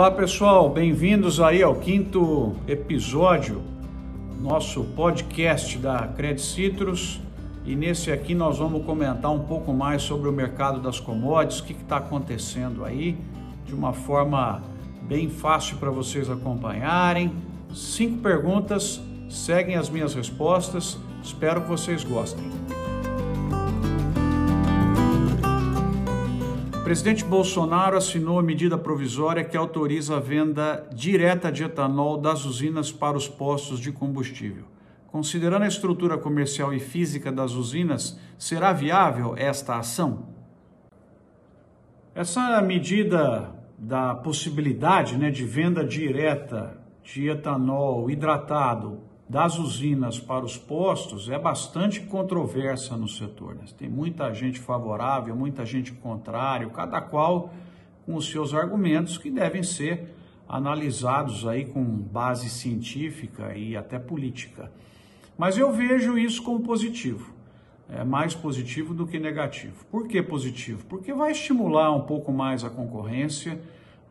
Olá pessoal, bem-vindos aí ao quinto episódio nosso podcast da Credit Citrus e nesse aqui nós vamos comentar um pouco mais sobre o mercado das commodities, o que está acontecendo aí, de uma forma bem fácil para vocês acompanharem. Cinco perguntas, seguem as minhas respostas, espero que vocês gostem. Presidente Bolsonaro assinou a medida provisória que autoriza a venda direta de etanol das usinas para os postos de combustível. Considerando a estrutura comercial e física das usinas, será viável esta ação? Essa medida da possibilidade né, de venda direta de etanol hidratado das usinas para os postos é bastante controversa no setor. Né? Tem muita gente favorável, muita gente contrária, cada qual com os seus argumentos que devem ser analisados aí com base científica e até política. Mas eu vejo isso como positivo. É mais positivo do que negativo. Por que positivo? Porque vai estimular um pouco mais a concorrência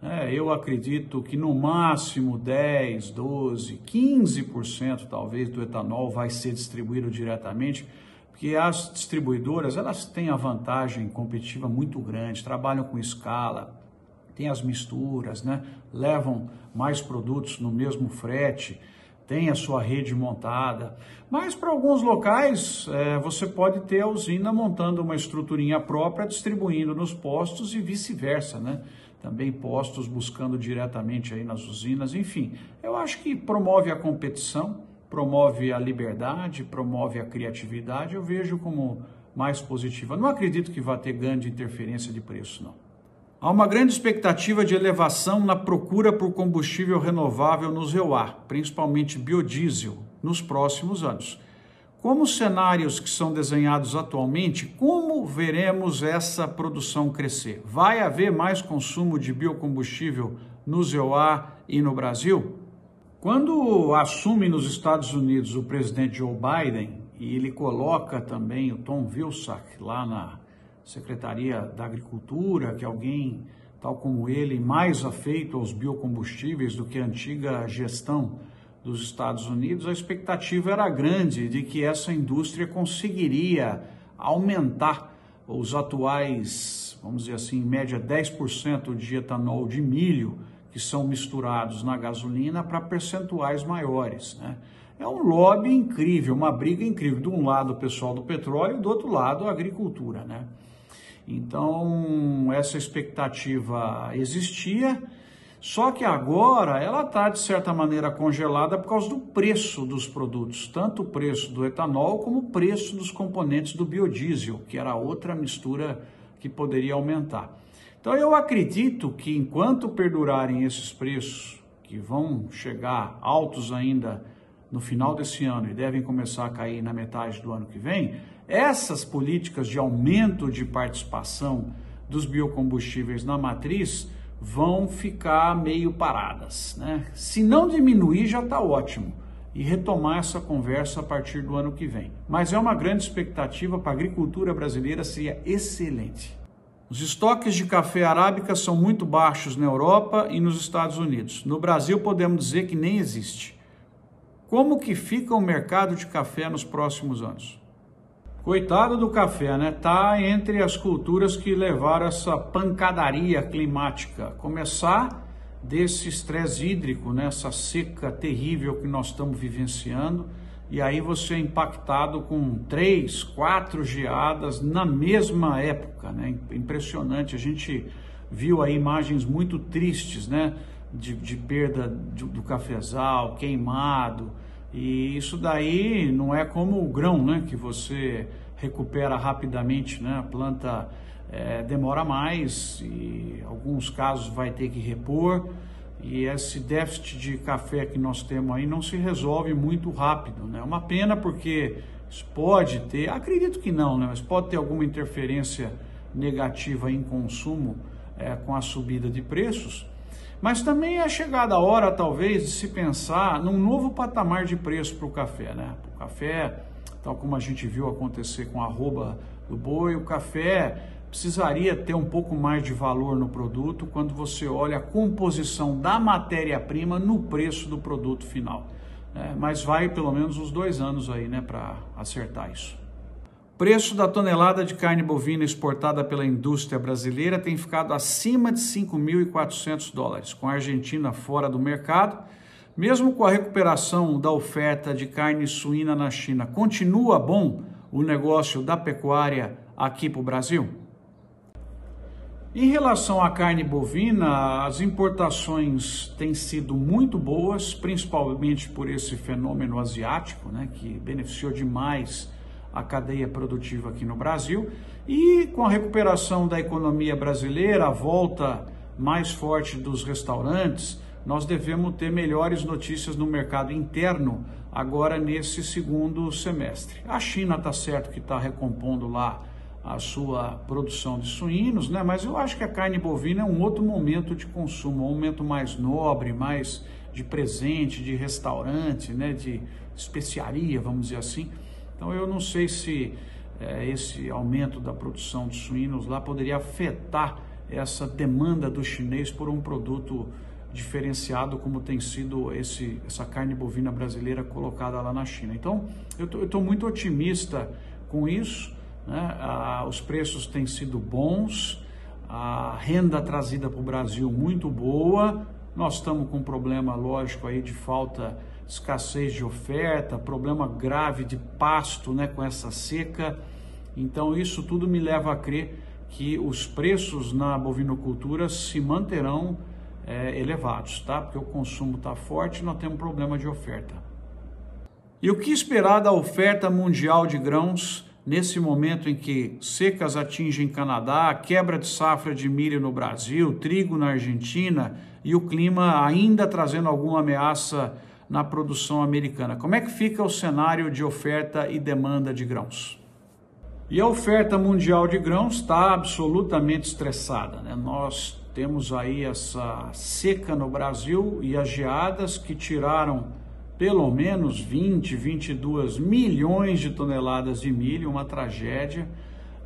é, eu acredito que no máximo 10, 12, 15% talvez do etanol vai ser distribuído diretamente, porque as distribuidoras elas têm a vantagem competitiva muito grande, trabalham com escala, têm as misturas, né? levam mais produtos no mesmo frete, tem a sua rede montada. Mas para alguns locais é, você pode ter a usina montando uma estruturinha própria, distribuindo nos postos e vice-versa, né? Também postos buscando diretamente aí nas usinas, enfim. Eu acho que promove a competição, promove a liberdade, promove a criatividade, eu vejo como mais positiva. Não acredito que vá ter grande interferência de preço, não. Há uma grande expectativa de elevação na procura por combustível renovável no ZEUA, principalmente biodiesel, nos próximos anos. Como os cenários que são desenhados atualmente, como veremos essa produção crescer? Vai haver mais consumo de biocombustível no ZEUA e no Brasil? Quando assume nos Estados Unidos o presidente Joe Biden e ele coloca também o Tom Vilsack lá na Secretaria da Agricultura, que alguém tal como ele mais afeito aos biocombustíveis do que a antiga gestão dos Estados Unidos, a expectativa era grande de que essa indústria conseguiria aumentar os atuais, vamos dizer assim, em média 10% de etanol de milho que são misturados na gasolina para percentuais maiores. Né? É um lobby incrível, uma briga incrível. De um lado o pessoal do petróleo do outro lado a agricultura. Né? Então, essa expectativa existia só que agora ela está, de certa maneira, congelada por causa do preço dos produtos, tanto o preço do etanol como o preço dos componentes do biodiesel, que era outra mistura que poderia aumentar. Então eu acredito que enquanto perdurarem esses preços, que vão chegar altos ainda no final desse ano e devem começar a cair na metade do ano que vem, essas políticas de aumento de participação dos biocombustíveis na matriz vão ficar meio paradas. Né? Se não diminuir, já está ótimo. E retomar essa conversa a partir do ano que vem. Mas é uma grande expectativa para a agricultura brasileira, seria excelente. Os estoques de café arábica são muito baixos na Europa e nos Estados Unidos. No Brasil, podemos dizer que nem existe. Como que fica o mercado de café nos próximos anos? Coitado do café, né? Tá entre as culturas que levaram essa pancadaria climática. Começar desse estresse hídrico, né? Essa seca terrível que nós estamos vivenciando. E aí você é impactado com três, quatro geadas na mesma época, né? Impressionante. A gente viu aí imagens muito tristes, né? De, de perda do, do cafezal, queimado. E isso daí não é como o grão, né? Que você recupera rapidamente, né? A planta é, demora mais e alguns casos vai ter que repor. E esse déficit de café que nós temos aí não se resolve muito rápido, né? É uma pena porque isso pode ter, acredito que não, né? Mas pode ter alguma interferência negativa em consumo é, com a subida de preços. Mas também é chegada a hora, talvez, de se pensar num novo patamar de preço para o café. Né? O café, tal como a gente viu acontecer com a arroba do boi, o café precisaria ter um pouco mais de valor no produto quando você olha a composição da matéria-prima no preço do produto final. É, mas vai pelo menos uns dois anos aí, né, para acertar isso. Preço da tonelada de carne bovina exportada pela indústria brasileira tem ficado acima de 5.400 dólares, com a Argentina fora do mercado. Mesmo com a recuperação da oferta de carne suína na China, continua bom o negócio da pecuária aqui para o Brasil? Em relação à carne bovina, as importações têm sido muito boas, principalmente por esse fenômeno asiático, né, que beneficiou demais a cadeia produtiva aqui no Brasil. E com a recuperação da economia brasileira, a volta mais forte dos restaurantes, nós devemos ter melhores notícias no mercado interno agora nesse segundo semestre. A China está certo que está recompondo lá a sua produção de suínos, né? mas eu acho que a carne bovina é um outro momento de consumo, um momento mais nobre, mais de presente, de restaurante, né? de especiaria, vamos dizer assim. Então eu não sei se é, esse aumento da produção de suínos lá poderia afetar essa demanda do chinês por um produto diferenciado como tem sido esse, essa carne bovina brasileira colocada lá na China. Então eu estou muito otimista com isso. Né? Ah, os preços têm sido bons, a renda trazida para o Brasil muito boa. Nós estamos com um problema, lógico, aí de falta escassez de oferta, problema grave de pasto né, com essa seca. Então, isso tudo me leva a crer que os preços na bovinocultura se manterão é, elevados, tá? Porque o consumo está forte e nós temos problema de oferta. E o que esperar da oferta mundial de grãos nesse momento em que secas atingem Canadá, quebra de safra de milho no Brasil, trigo na Argentina e o clima ainda trazendo alguma ameaça na produção americana. Como é que fica o cenário de oferta e demanda de grãos? E a oferta mundial de grãos está absolutamente estressada. Né? Nós temos aí essa seca no Brasil e as geadas que tiraram pelo menos 20, 22 milhões de toneladas de milho, uma tragédia.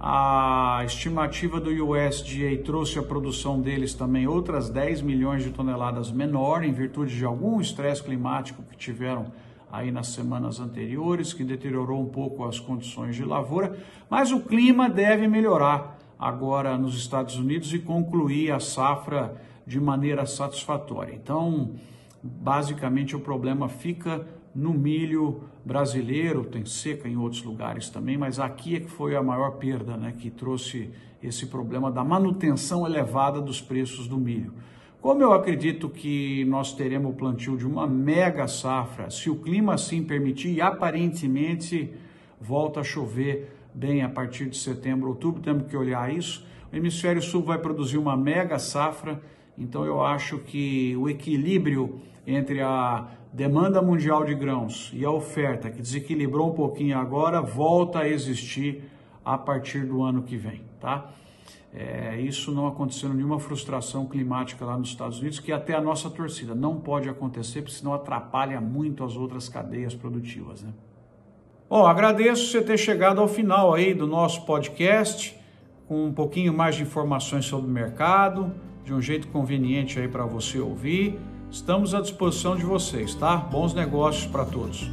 A estimativa do USDA trouxe a produção deles também outras 10 milhões de toneladas menor, em virtude de algum estresse climático que tiveram aí nas semanas anteriores, que deteriorou um pouco as condições de lavoura, mas o clima deve melhorar agora nos Estados Unidos e concluir a safra de maneira satisfatória. Então, basicamente o problema fica no milho brasileiro, tem seca em outros lugares também, mas aqui é que foi a maior perda, né, que trouxe esse problema da manutenção elevada dos preços do milho. Como eu acredito que nós teremos o plantio de uma mega safra, se o clima assim permitir, e aparentemente volta a chover bem a partir de setembro, outubro, temos que olhar isso. O hemisfério sul vai produzir uma mega safra, então eu acho que o equilíbrio entre a demanda mundial de grãos e a oferta, que desequilibrou um pouquinho agora, volta a existir a partir do ano que vem, tá? É, isso não acontecendo nenhuma frustração climática lá nos Estados Unidos, que até a nossa torcida não pode acontecer, porque senão atrapalha muito as outras cadeias produtivas, né? Bom, agradeço você ter chegado ao final aí do nosso podcast, com um pouquinho mais de informações sobre o mercado, de um jeito conveniente aí para você ouvir. Estamos à disposição de vocês, tá? Bons negócios para todos.